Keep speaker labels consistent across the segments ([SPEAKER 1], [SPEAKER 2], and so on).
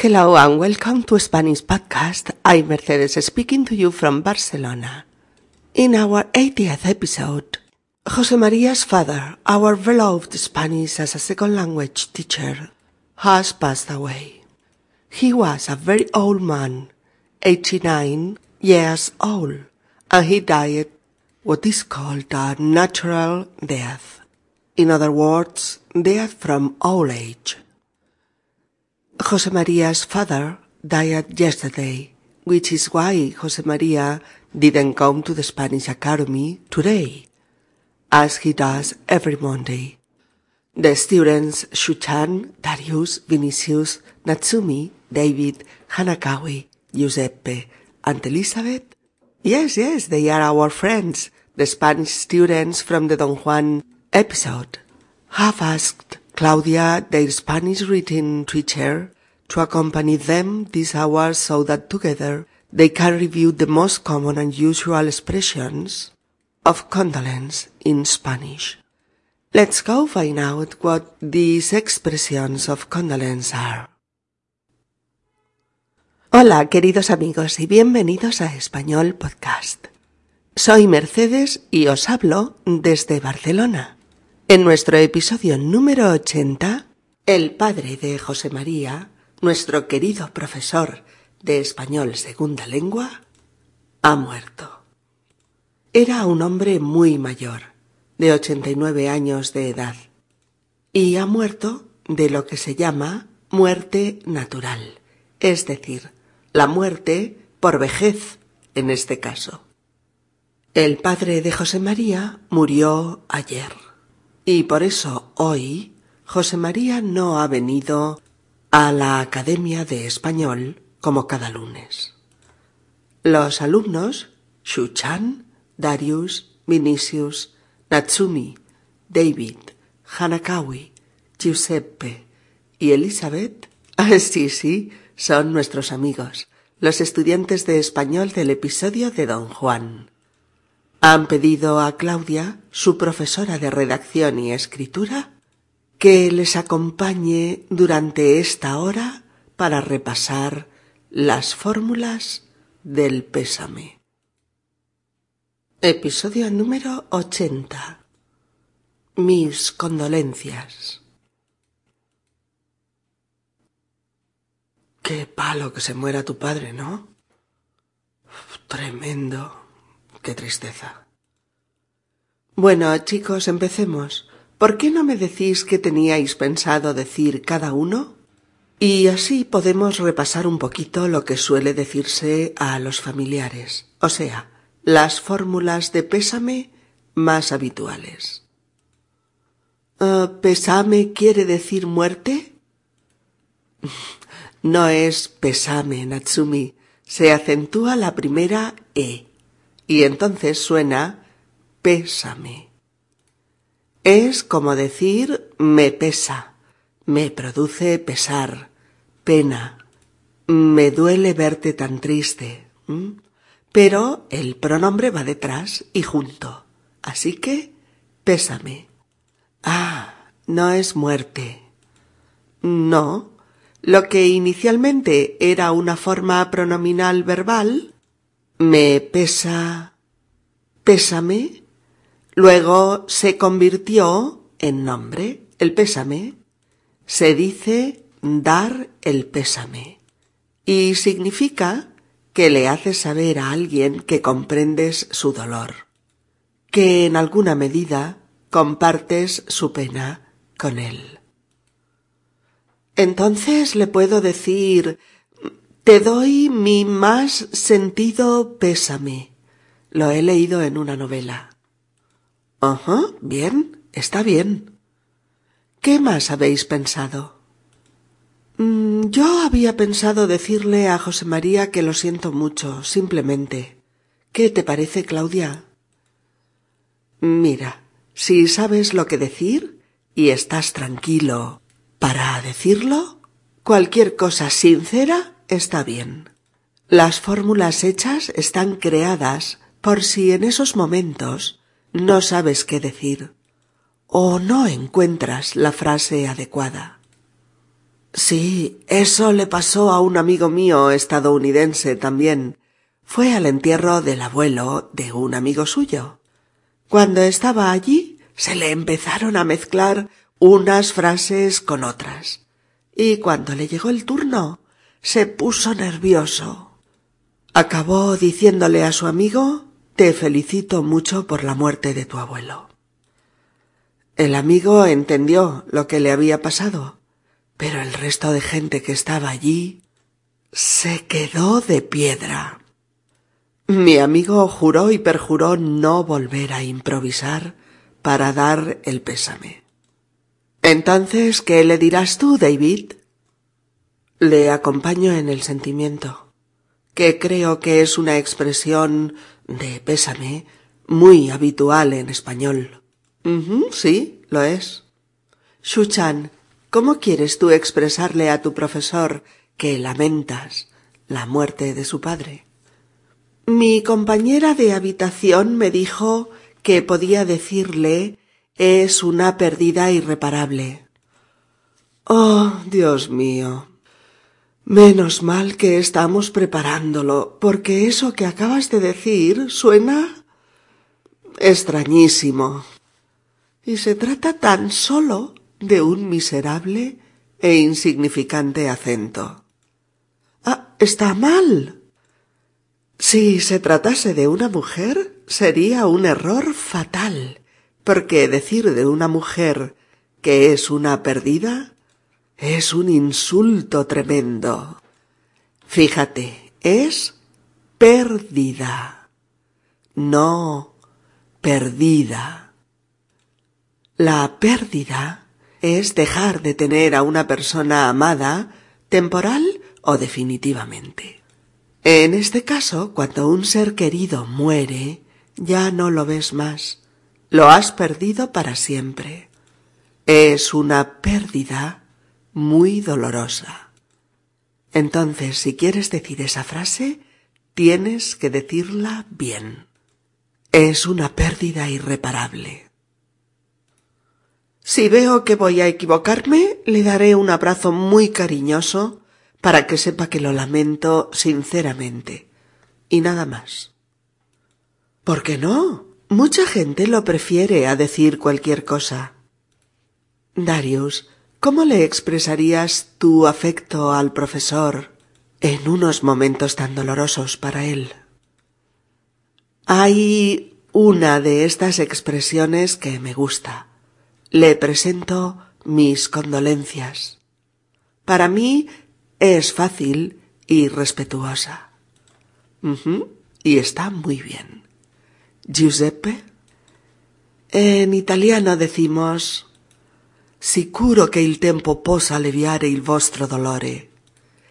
[SPEAKER 1] Hello and welcome to Spanish Podcast. I'm Mercedes speaking to you from Barcelona. In our 80th episode, Jose Maria's father, our beloved Spanish as a second language teacher, has passed away. He was a very old man, 89 years old, and he died what is called a natural death. In other words, death from old age. Jose Maria's father died yesterday, which is why Jose Maria didn't come to the Spanish Academy today, as he does every Monday. The students Shuchan, Darius, Vinicius, Natsumi, David, Hanakawi, Giuseppe, and Elizabeth? Yes, yes, they are our friends, the Spanish students from the Don Juan episode, have asked Claudia, their Spanish reading teacher, to accompany them this hour so that together they can review the most common and usual expressions of condolence in Spanish. Let's go find out what these expressions of condolence are. Hola, queridos amigos, y bienvenidos a Español Podcast. Soy Mercedes y os hablo desde Barcelona. En nuestro episodio número 80, el padre de José María, nuestro querido profesor de español segunda lengua, ha muerto. Era un hombre muy mayor, de 89 años de edad, y ha muerto de lo que se llama muerte natural, es decir, la muerte por vejez en este caso. El padre de José María murió ayer y por eso hoy José María no ha venido a la Academia de Español como cada lunes. Los alumnos Shuchan, Darius, Vinicius, Natsumi, David, Hanakawi, Giuseppe y Elizabeth, sí, sí, son nuestros amigos, los estudiantes de español del episodio de Don Juan. Han pedido a Claudia, su profesora de redacción y escritura, que les acompañe durante esta hora para repasar las fórmulas del pésame. Episodio número 80. Mis condolencias. Qué palo que se muera tu padre, ¿no? Tremendo. Qué tristeza. Bueno, chicos, empecemos. ¿Por qué no me decís qué teníais pensado decir cada uno? Y así podemos repasar un poquito lo que suele decirse a los familiares, o sea, las fórmulas de pésame más habituales. Uh, ¿Pesame quiere decir muerte? No es pesame, Natsumi. Se acentúa la primera E y entonces suena pésame. Es como decir me pesa, me produce pesar, pena, me duele verte tan triste. Pero el pronombre va detrás y junto. Así que pésame. Ah, no es muerte. No, lo que inicialmente era una forma pronominal verbal, me pesa, pésame, luego se convirtió en nombre, el pésame, se dice dar el pésame y significa que le haces saber a alguien que comprendes su dolor, que en alguna medida compartes su pena con él. Entonces le puedo decir Te doy mi más sentido pésame. Lo he leído en una novela. Ajá, bien, está bien. ¿Qué más habéis pensado? Mm, yo había pensado decirle a José María que lo siento mucho, simplemente. ¿Qué te parece, Claudia? Mira, si sabes lo que decir y estás tranquilo para decirlo, cualquier cosa sincera está bien. Las fórmulas hechas están creadas por si en esos momentos no sabes qué decir o no encuentras la frase adecuada. Sí, eso le pasó a un amigo mío estadounidense también. Fue al entierro del abuelo de un amigo suyo. Cuando estaba allí, se le empezaron a mezclar unas frases con otras. Y cuando le llegó el turno, se puso nervioso. Acabó diciéndole a su amigo Te felicito mucho por la muerte de tu abuelo. El amigo entendió lo que le había pasado, pero el resto de gente que estaba allí se quedó de piedra. Mi amigo juró y perjuró no volver a improvisar para dar el pésame. Entonces, ¿qué le dirás tú, David? Le acompaño en el sentimiento, que creo que es una expresión de pésame muy habitual en español. sí, lo es. Shuchan, ¿cómo quieres tú expresarle a tu profesor que lamentas la muerte de su padre? Mi compañera de habitación me dijo que podía decirle es una pérdida irreparable. Oh, Dios mío. Menos mal que estamos preparándolo, porque eso que acabas de decir suena extrañísimo. Y se trata tan solo de un miserable e insignificante acento. Ah, está mal. Si se tratase de una mujer, sería un error fatal, porque decir de una mujer que es una perdida es un insulto tremendo. Fíjate, es perdida, no perdida. La pérdida es dejar de tener a una persona amada temporal o definitivamente. En este caso, cuando un ser querido muere, ya no lo ves más, lo has perdido para siempre. Es una pérdida muy dolorosa. Entonces, si quieres decir esa frase, tienes que decirla bien. Es una pérdida irreparable. Si veo que voy a equivocarme, le daré un abrazo muy cariñoso para que sepa que lo lamento sinceramente. Y nada más. ¿Por qué no? Mucha gente lo prefiere a decir cualquier cosa. Darius, ¿Cómo le expresarías tu afecto al profesor en unos momentos tan dolorosos para él? Hay una de estas expresiones que me gusta. Le presento mis condolencias. Para mí es fácil y respetuosa. Y está muy bien. Giuseppe. En italiano decimos sicuro che il tempo possa aliviare il vostro dolore,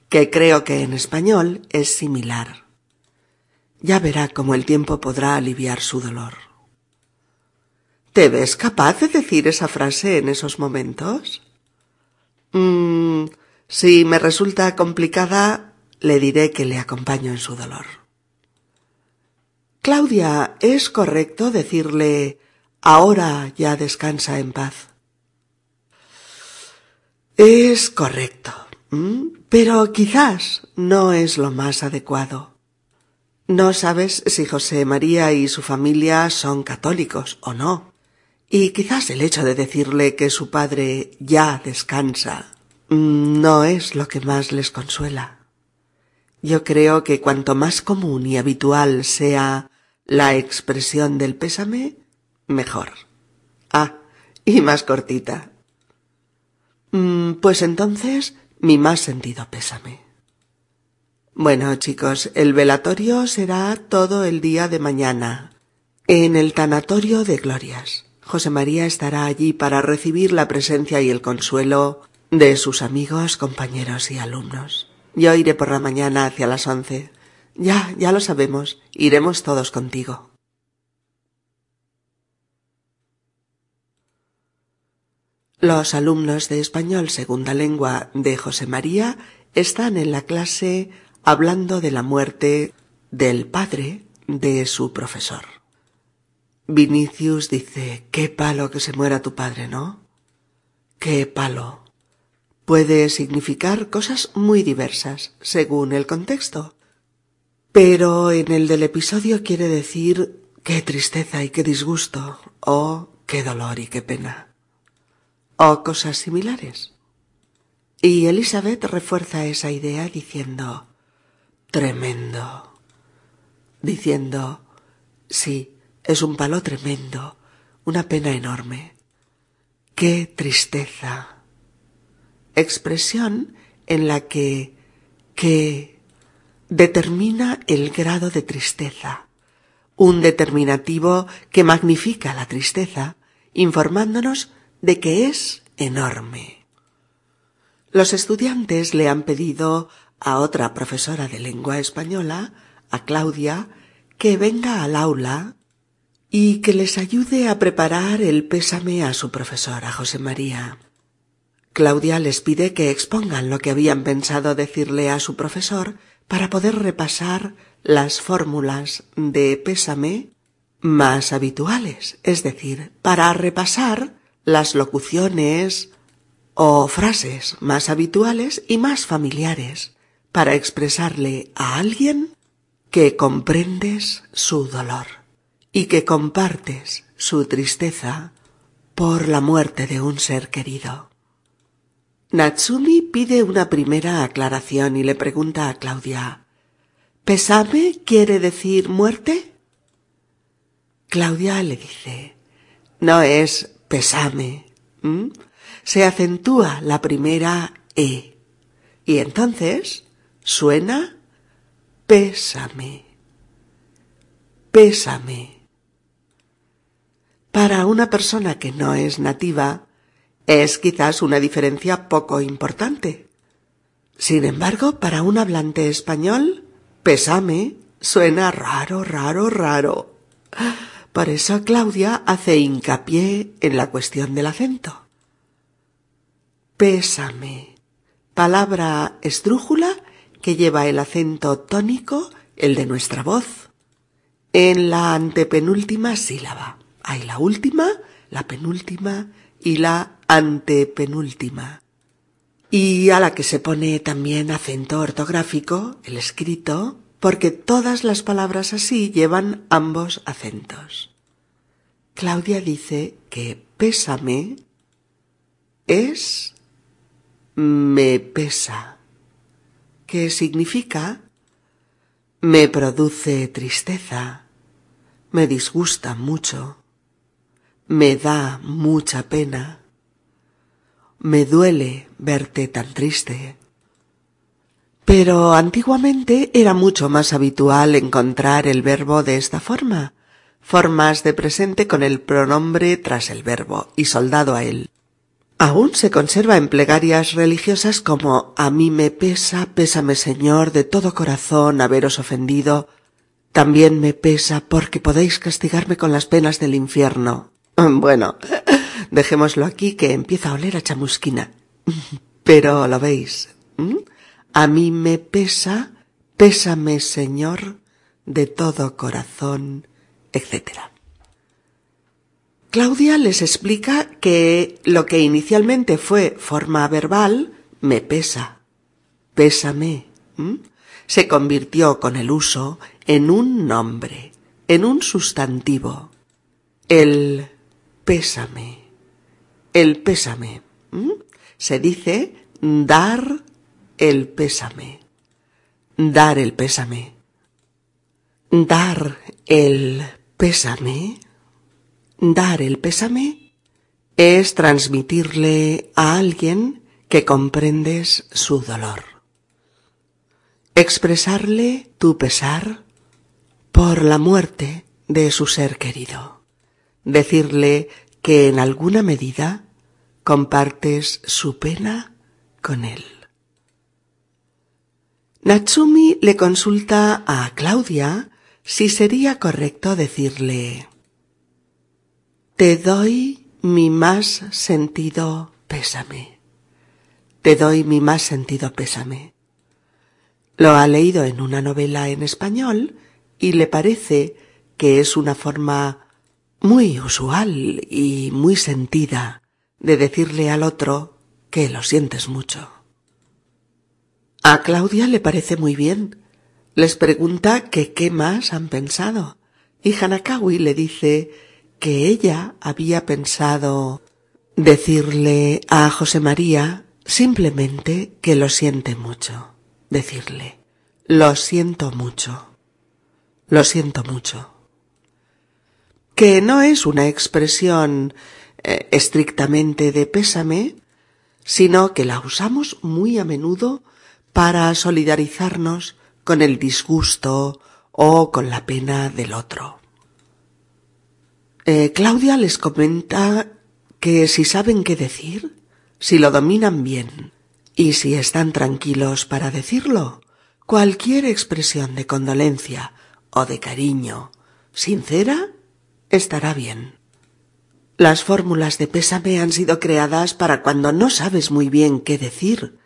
[SPEAKER 1] que creo que en español es similar. Ya verá cómo el tiempo podrá aliviar su dolor. ¿Te ves capaz de decir esa frase en esos momentos? Mm, si me resulta complicada, le diré que le acompaño en su dolor. Claudia, ¿es correcto decirle ahora ya descansa en paz? Es correcto, pero quizás no es lo más adecuado. No sabes si José María y su familia son católicos o no. Y quizás el hecho de decirle que su padre ya descansa no es lo que más les consuela. Yo creo que cuanto más común y habitual sea la expresión del pésame, mejor. Ah, y más cortita. Mm, pues entonces mi más sentido pésame. Bueno, chicos, el velatorio será todo el día de mañana, en el tanatorio de Glorias. José María estará allí para recibir la presencia y el consuelo de sus amigos, compañeros y alumnos. Yo iré por la mañana hacia las once. Ya, ya lo sabemos, iremos todos contigo. Los alumnos de español segunda lengua de José María están en la clase hablando de la muerte del padre de su profesor. Vinicius dice, qué palo que se muera tu padre, ¿no? Qué palo. puede significar cosas muy diversas según el contexto. Pero en el del episodio quiere decir qué tristeza y qué disgusto, o qué dolor y qué pena, o cosas similares. Y Elizabeth refuerza esa idea diciendo tremendo, diciendo sí, es un palo tremendo, una pena enorme. Qué tristeza. Expresión en la que que determina el grado de tristeza, un determinativo que magnifica la tristeza, informándonos de que es enorme. Los estudiantes le han pedido a otra profesora de lengua española, a Claudia, que venga al aula y que les ayude a preparar el pésame a su profesora José María. Claudia les pide que expongan lo que habían pensado decirle a su profesor para poder repasar las fórmulas de pésame más habituales, es decir, para repasar las locuciones o frases más habituales y más familiares, para expresarle a alguien que comprendes su dolor y que compartes su tristeza por la muerte de un ser querido. Natsumi pide una primera aclaración y le pregunta a Claudia ¿Pesame quiere decir muerte? Claudia le dice No es pesame. Se acentúa la primera E. Y entonces suena pésame. Pésame. Para una persona que no es nativa, es quizás una diferencia poco importante. Sin embargo, para un hablante español, pésame suena raro, raro, raro. Por eso Claudia hace hincapié en la cuestión del acento. Pésame. Palabra esdrújula que lleva el acento tónico, el de nuestra voz, en la antepenúltima sílaba. Hay la última, la penúltima y la antepenúltima. Y a la que se pone también acento ortográfico, el escrito, porque todas las palabras así llevan ambos acentos. Claudia dice que pésame es me pesa, que significa me produce tristeza, me disgusta mucho, me da mucha pena. Me duele verte tan triste. Pero antiguamente era mucho más habitual encontrar el verbo de esta forma, formas de presente con el pronombre tras el verbo y soldado a él. Aún se conserva en plegarias religiosas como a mí me pesa, pésame Señor de todo corazón haberos ofendido, también me pesa porque podéis castigarme con las penas del infierno. Bueno, dejémoslo aquí que empieza a oler a chamusquina. Pero lo veis. A mí me pesa, pésame Señor, de todo corazón, etc. Claudia les explica que lo que inicialmente fue forma verbal, me pesa, pésame, se convirtió con el uso en un nombre, en un sustantivo. El pésame. El pésame. Se dice dar el pésame. Dar el pésame. Dar el pésame. Dar el pésame es transmitirle a alguien que comprendes su dolor. Expresarle tu pesar por la muerte de su ser querido decirle que en alguna medida compartes su pena con él. Natsumi le consulta a Claudia si sería correcto decirle Te doy mi más sentido pésame. Te doy mi más sentido pésame. Lo ha leído en una novela en español y le parece que es una forma muy usual y muy sentida de decirle al otro que lo sientes mucho. A Claudia le parece muy bien. Les pregunta que qué más han pensado. Y Hanakawi le dice que ella había pensado decirle a José María simplemente que lo siente mucho. Decirle, lo siento mucho. Lo siento mucho. Que no es una expresión eh, estrictamente de pésame, sino que la usamos muy a menudo para solidarizarnos con el disgusto o con la pena del otro. Eh, Claudia les comenta que si saben qué decir, si lo dominan bien y si están tranquilos para decirlo, cualquier expresión de condolencia o de cariño sincera estará bien. Las fórmulas de pésame han sido creadas para cuando no sabes muy bien qué decir.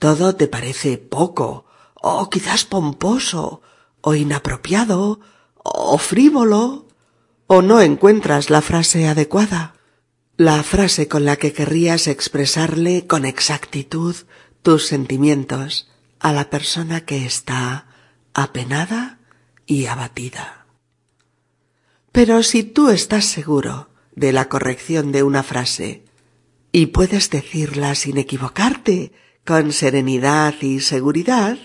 [SPEAKER 1] Todo te parece poco, o quizás pomposo, o inapropiado, o frívolo, o no encuentras la frase adecuada, la frase con la que querrías expresarle con exactitud tus sentimientos a la persona que está apenada y abatida. Pero si tú estás seguro de la corrección de una frase y puedes decirla sin equivocarte, con serenidad y seguridad,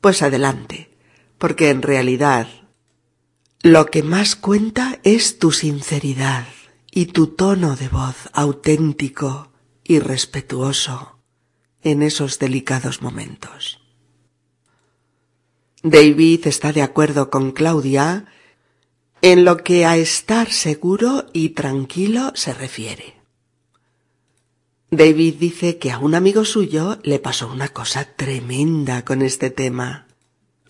[SPEAKER 1] pues adelante, porque en realidad lo que más cuenta es tu sinceridad y tu tono de voz auténtico y respetuoso en esos delicados momentos. David está de acuerdo con Claudia en lo que a estar seguro y tranquilo se refiere. David dice que a un amigo suyo le pasó una cosa tremenda con este tema.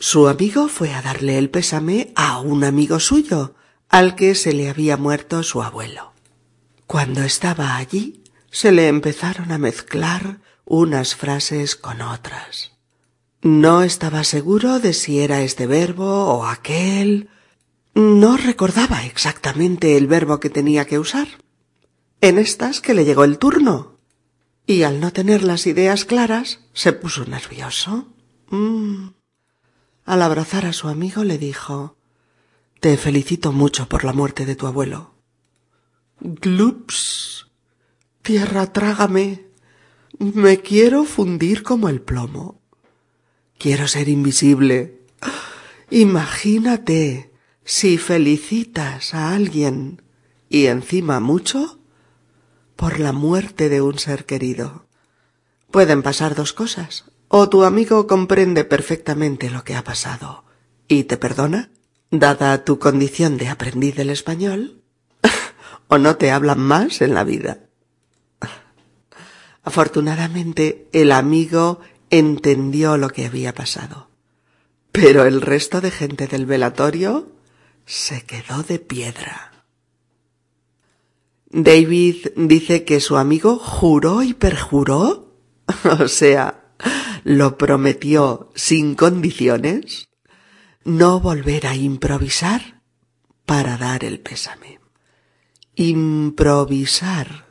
[SPEAKER 1] Su amigo fue a darle el pésame a un amigo suyo, al que se le había muerto su abuelo. Cuando estaba allí, se le empezaron a mezclar unas frases con otras. No estaba seguro de si era este verbo o aquel, no recordaba exactamente el verbo que tenía que usar. En estas que le llegó el turno. Y al no tener las ideas claras, se puso nervioso. Mm. Al abrazar a su amigo le dijo Te felicito mucho por la muerte de tu abuelo. Glups. Tierra, trágame. Me quiero fundir como el plomo. Quiero ser invisible. Imagínate si felicitas a alguien y encima mucho por la muerte de un ser querido. Pueden pasar dos cosas. O tu amigo comprende perfectamente lo que ha pasado y te perdona, dada tu condición de aprendiz del español, o no te hablan más en la vida. Afortunadamente, el amigo entendió lo que había pasado. Pero el resto de gente del velatorio se quedó de piedra. David dice que su amigo juró y perjuró, o sea, lo prometió sin condiciones, no volver a improvisar para dar el pésame. Improvisar.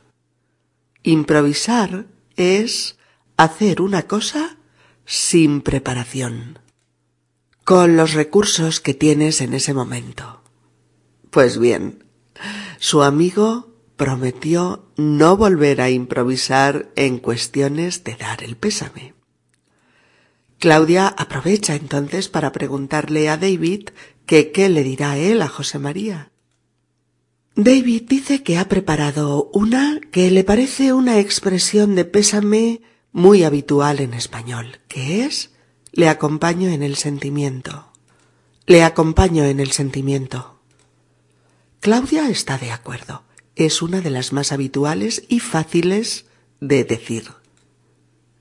[SPEAKER 1] Improvisar es hacer una cosa sin preparación con los recursos que tienes en ese momento. Pues bien, su amigo prometió no volver a improvisar en cuestiones de dar el pésame. Claudia aprovecha entonces para preguntarle a David que qué le dirá él a José María. David dice que ha preparado una que le parece una expresión de pésame muy habitual en español, que es le acompaño en el sentimiento. Le acompaño en el sentimiento. Claudia está de acuerdo. Es una de las más habituales y fáciles de decir.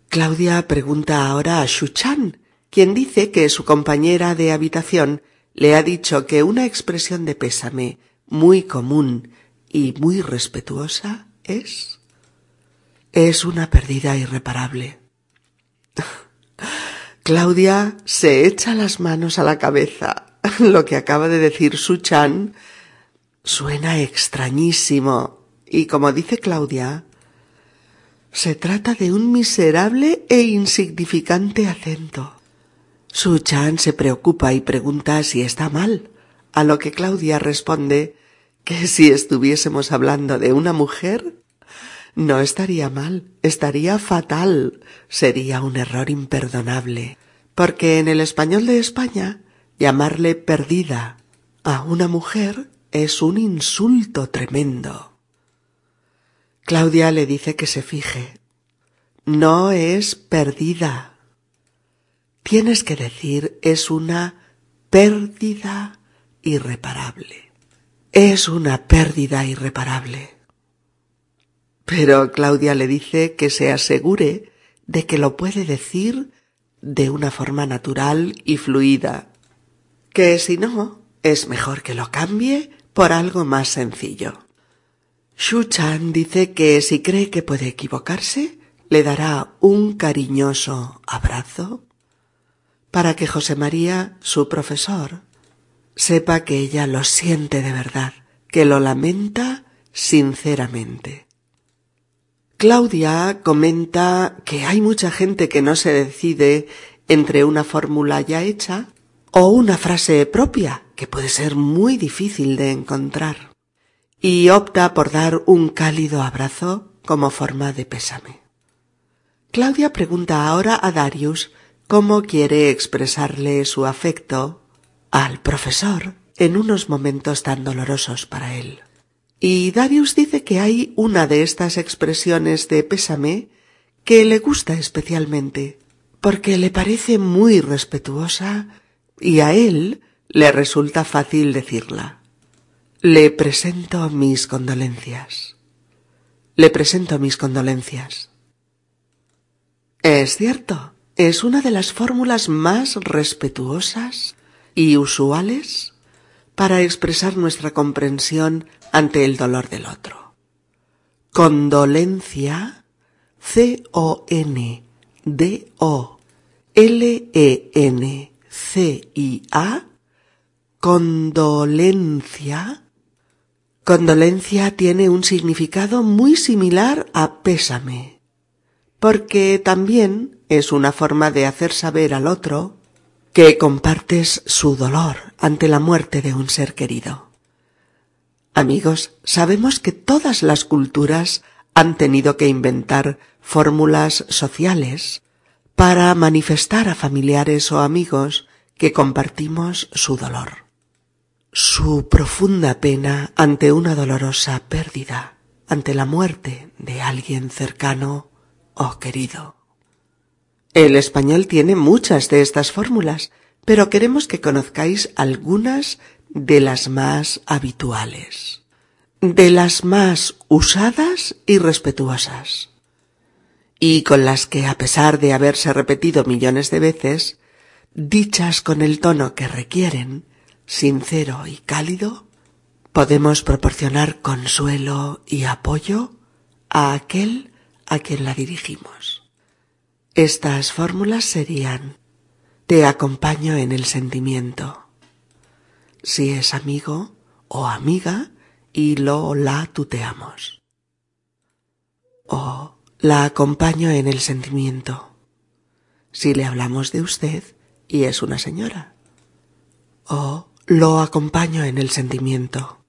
[SPEAKER 1] Claudia pregunta ahora a Shuchan, quien dice que su compañera de habitación le ha dicho que una expresión de pésame muy común y muy respetuosa es es una pérdida irreparable. Claudia se echa las manos a la cabeza. Lo que acaba de decir Su-chan suena extrañísimo. Y como dice Claudia, Se trata de un miserable e insignificante acento. Su Chan se preocupa y pregunta si está mal, a lo que Claudia responde que si estuviésemos hablando de una mujer, no estaría mal, estaría fatal, sería un error imperdonable, porque en el español de España llamarle perdida a una mujer es un insulto tremendo. Claudia le dice que se fije. No es perdida. Tienes que decir es una pérdida irreparable. Es una pérdida irreparable. Pero Claudia le dice que se asegure de que lo puede decir de una forma natural y fluida, que si no, es mejor que lo cambie por algo más sencillo. Shu Chan dice que si cree que puede equivocarse, le dará un cariñoso abrazo para que José María, su profesor, sepa que ella lo siente de verdad, que lo lamenta sinceramente. Claudia comenta que hay mucha gente que no se decide entre una fórmula ya hecha o una frase propia, que puede ser muy difícil de encontrar, y opta por dar un cálido abrazo como forma de pésame. Claudia pregunta ahora a Darius cómo quiere expresarle su afecto al profesor en unos momentos tan dolorosos para él. Y Darius dice que hay una de estas expresiones de pésame que le gusta especialmente, porque le parece muy respetuosa y a él le resulta fácil decirla. Le presento mis condolencias. Le presento mis condolencias. Es cierto, es una de las fórmulas más respetuosas y usuales para expresar nuestra comprensión ante el dolor del otro. Condolencia, C-O-N-D-O-L-E-N-C-I-A, condolencia. Condolencia tiene un significado muy similar a pésame, porque también es una forma de hacer saber al otro que compartes su dolor ante la muerte de un ser querido. Amigos, sabemos que todas las culturas han tenido que inventar fórmulas sociales para manifestar a familiares o amigos que compartimos su dolor, su profunda pena ante una dolorosa pérdida, ante la muerte de alguien cercano o querido. El español tiene muchas de estas fórmulas, pero queremos que conozcáis algunas de las más habituales, de las más usadas y respetuosas, y con las que, a pesar de haberse repetido millones de veces, dichas con el tono que requieren, sincero y cálido, podemos proporcionar consuelo y apoyo a aquel a quien la dirigimos. Estas fórmulas serían te acompaño en el sentimiento, si es amigo o amiga y lo o la tuteamos. O la acompaño en el sentimiento, si le hablamos de usted y es una señora. O lo acompaño en el sentimiento,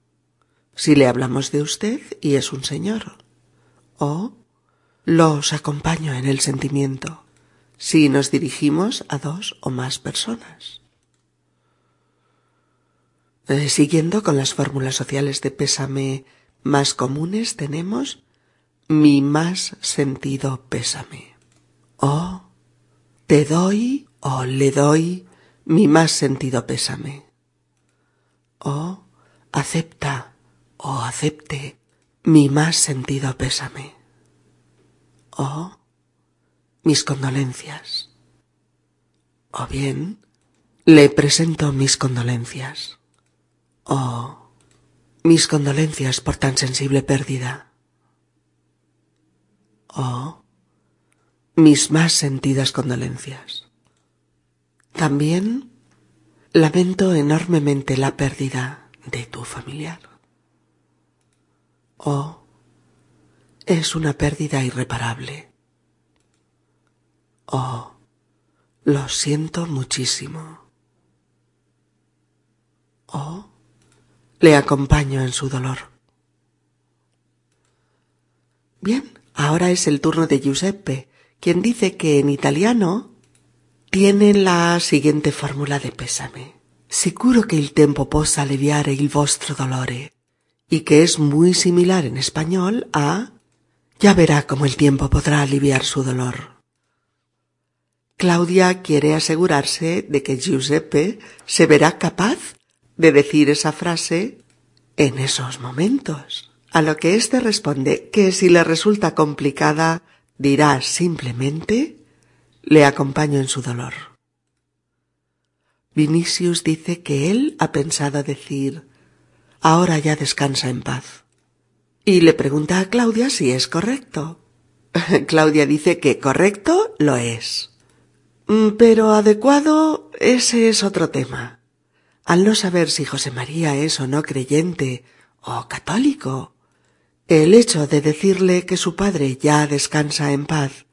[SPEAKER 1] si le hablamos de usted y es un señor. O los acompaño en el sentimiento, si nos dirigimos a dos o más personas. Eh, siguiendo con las fórmulas sociales de pésame más comunes tenemos mi más sentido pésame. O te doy o le doy mi más sentido pésame. O acepta o acepte mi más sentido pésame. O mis condolencias. O bien le presento mis condolencias. Oh, mis condolencias por tan sensible pérdida. Oh, mis más sentidas condolencias. También lamento enormemente la pérdida de tu familiar. Oh, es una pérdida irreparable. Oh, lo siento muchísimo. Oh, le acompaño en su dolor. Bien, ahora es el turno de Giuseppe, quien dice que en italiano tiene la siguiente fórmula de pésame. Sicuro que il tempo possa aliviare il vostro dolore, y que es muy similar en español a ya verá cómo el tiempo podrá aliviar su dolor. Claudia quiere asegurarse de que Giuseppe se verá capaz de decir esa frase en esos momentos. A lo que éste responde que si le resulta complicada, dirá simplemente le acompaño en su dolor. Vinicius dice que él ha pensado decir ahora ya descansa en paz. Y le pregunta a Claudia si es correcto. Claudia dice que correcto lo es. Mm, pero adecuado ese es otro tema. Al no saber si José María es o no creyente o católico, el hecho de decirle que su padre ya descansa en paz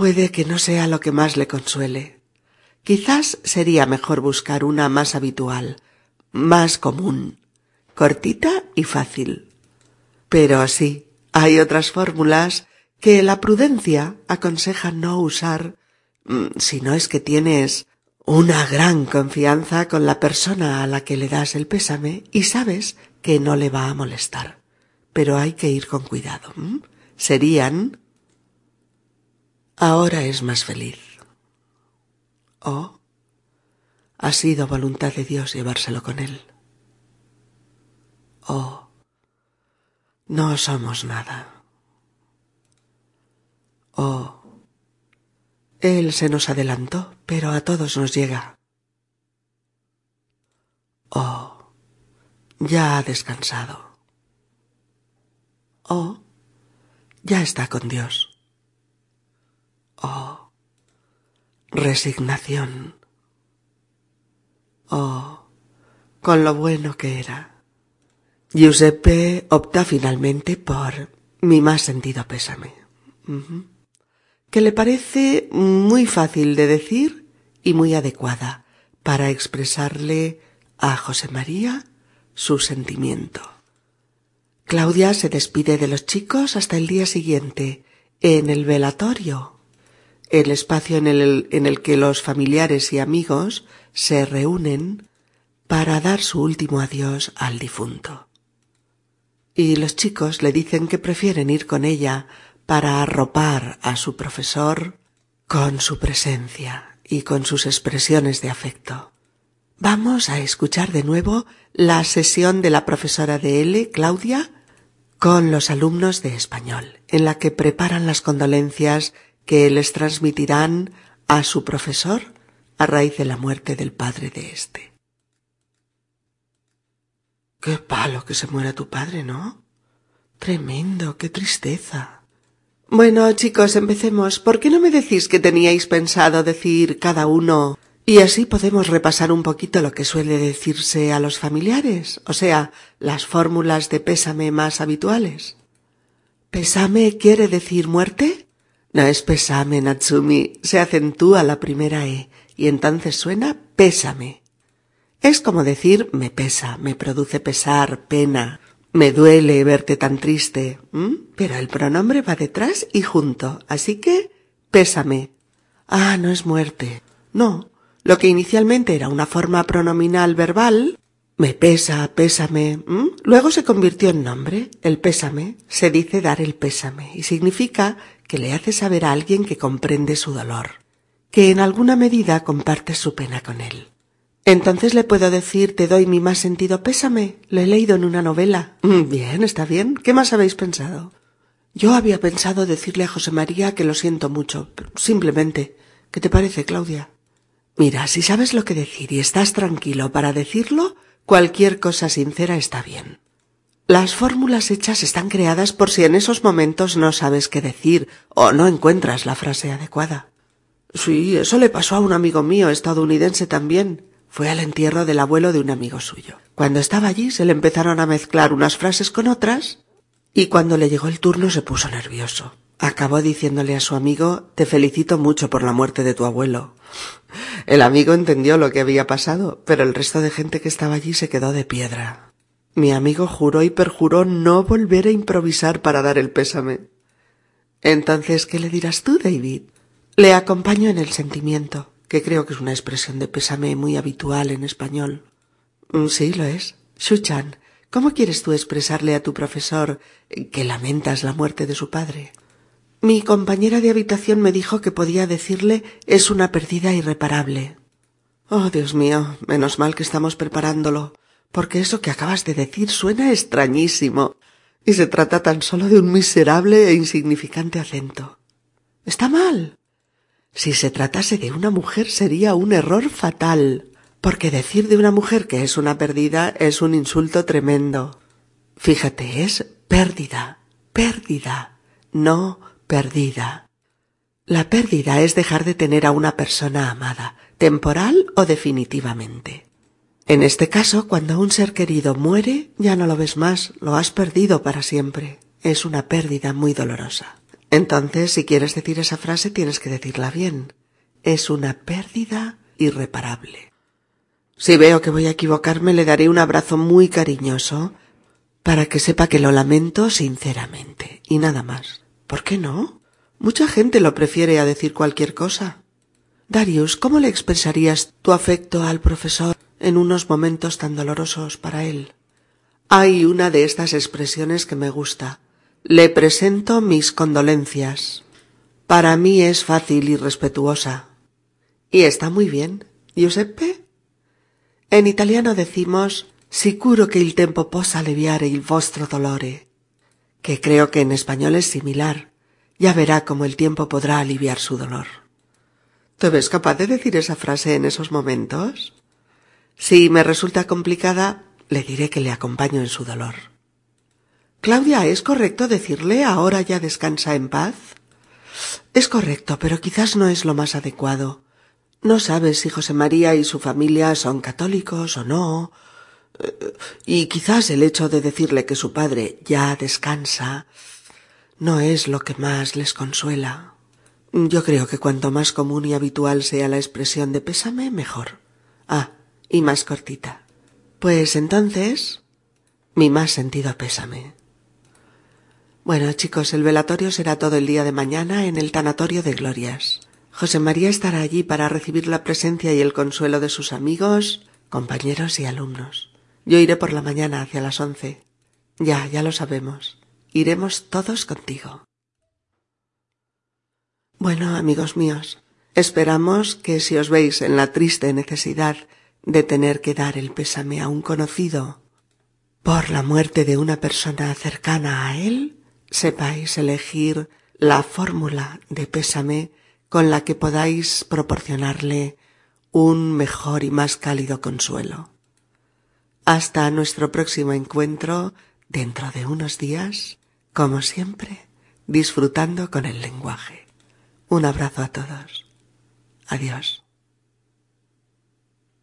[SPEAKER 1] puede que no sea lo que más le consuele. Quizás sería mejor buscar una más habitual, más común, cortita y fácil. Pero sí, hay otras fórmulas que la prudencia aconseja no usar mm, si no es que tienes una gran confianza con la persona a la que le das el pésame y sabes que no le va a molestar. Pero hay que ir con cuidado. Serían ahora es más feliz. O ha sido voluntad de Dios llevárselo con él. O no somos nada. O él se nos adelantó, pero a todos nos llega. O ya ha descansado. O ya está con Dios. Oh, resignación. Oh, con lo bueno que era. Giuseppe opta finalmente por mi más sentido pésame, que le parece muy fácil de decir y muy adecuada para expresarle a José María su sentimiento. Claudia se despide de los chicos hasta el día siguiente, en el velatorio el espacio en el, en el que los familiares y amigos se reúnen para dar su último adiós al difunto. Y los chicos le dicen que prefieren ir con ella para arropar a su profesor con su presencia y con sus expresiones de afecto. Vamos a escuchar de nuevo la sesión de la profesora de L, Claudia, con los alumnos de español, en la que preparan las condolencias que les transmitirán a su profesor a raíz de la muerte del padre de éste. Qué palo que se muera tu padre, ¿no? Tremendo, qué tristeza. Bueno, chicos, empecemos. ¿Por qué no me decís que teníais pensado decir cada uno y así podemos repasar un poquito lo que suele decirse a los familiares, o sea, las fórmulas de pésame más habituales? ¿Pésame quiere decir muerte? No es pésame, Natsumi. Se acentúa la primera E y entonces suena pésame. Es como decir me pesa, me produce pesar, pena, me duele verte tan triste. Pero el pronombre va detrás y junto, así que pésame. Ah, no es muerte. No. Lo que inicialmente era una forma pronominal verbal, me pesa, pésame, luego se convirtió en nombre. El pésame se dice dar el pésame y significa que le hace saber a alguien que comprende su dolor, que en alguna medida comparte su pena con él. Entonces le puedo decir te doy mi más sentido pésame. Lo he leído en una novela. Mm, bien, está bien. ¿Qué más habéis pensado? Yo había pensado decirle a José María que lo siento mucho, simplemente. ¿Qué te parece, Claudia? Mira, si sabes lo que decir y estás tranquilo para decirlo, cualquier cosa sincera está bien. Las fórmulas hechas están creadas por si en esos momentos no sabes qué decir o no encuentras la frase adecuada. Sí, eso le pasó a un amigo mío estadounidense también. Fue al entierro del abuelo de un amigo suyo. Cuando estaba allí se le empezaron a mezclar unas frases con otras Y cuando le llegó el turno se puso nervioso. Acabó diciéndole a su amigo Te felicito mucho por la muerte de tu abuelo. El amigo entendió lo que había pasado, pero el resto de gente que estaba allí se quedó de piedra. Mi amigo juró y perjuró no volver a improvisar para dar el pésame. Entonces, ¿qué le dirás tú, David? Le acompaño en el sentimiento, que creo que es una expresión de pésame muy habitual en español. Mm, sí, lo es. Shuchan, ¿cómo quieres tú expresarle a tu profesor que lamentas la muerte de su padre? Mi compañera de habitación me dijo que podía decirle es una pérdida irreparable. Oh, Dios mío, menos mal que estamos preparándolo, porque eso que acabas de decir suena extrañísimo, y se trata tan solo de un miserable e insignificante acento. Está mal. Si se tratase de una mujer sería un error fatal, porque decir de una mujer que es una pérdida es un insulto tremendo. Fíjate, es pérdida, pérdida, no perdida. La pérdida es dejar de tener a una persona amada, temporal o definitivamente. En este caso, cuando un ser querido muere, ya no lo ves más, lo has perdido para siempre. Es una pérdida muy dolorosa. Entonces, si quieres decir esa frase, tienes que decirla bien. Es una pérdida irreparable. Si veo que voy a equivocarme, le daré un abrazo muy cariñoso para que sepa que lo lamento sinceramente y nada más. ¿Por qué no? Mucha gente lo prefiere a decir cualquier cosa. Darius, ¿cómo le expresarías tu afecto al profesor en unos momentos tan dolorosos para él? Hay una de estas expresiones que me gusta. Le presento mis condolencias. Para mí es fácil y respetuosa. Y está muy bien. Giuseppe? En italiano decimos sicuro che il tempo possa alleviare il vostro dolore que creo que en español es similar. Ya verá cómo el tiempo podrá aliviar su dolor. ¿Te ves capaz de decir esa frase en esos momentos? Si me resulta complicada, le diré que le acompaño en su dolor. Claudia, ¿es correcto decirle ahora ya descansa en paz? Es correcto, pero quizás no es lo más adecuado. No sabes si José María y su familia son católicos o no, y quizás el hecho de decirle que su padre ya descansa no es lo que más les consuela. Yo creo que cuanto más común y habitual sea la expresión de pésame, mejor. Ah, y más cortita. Pues entonces, mi más sentido pésame. Bueno, chicos, el velatorio será todo el día de mañana en el tanatorio de Glorias. José María estará allí para recibir la presencia y el consuelo de sus amigos, compañeros y alumnos. Yo iré por la mañana hacia las once. Ya, ya lo sabemos. Iremos todos contigo. Bueno, amigos míos, esperamos que si os veis en la triste necesidad de tener que dar el pésame a un conocido por la muerte de una persona cercana a él, sepáis elegir la fórmula de pésame con la que podáis proporcionarle un mejor y más cálido consuelo. Hasta nuestro próximo encuentro dentro de unos días, como siempre, disfrutando con el lenguaje. Un abrazo a todos. Adiós.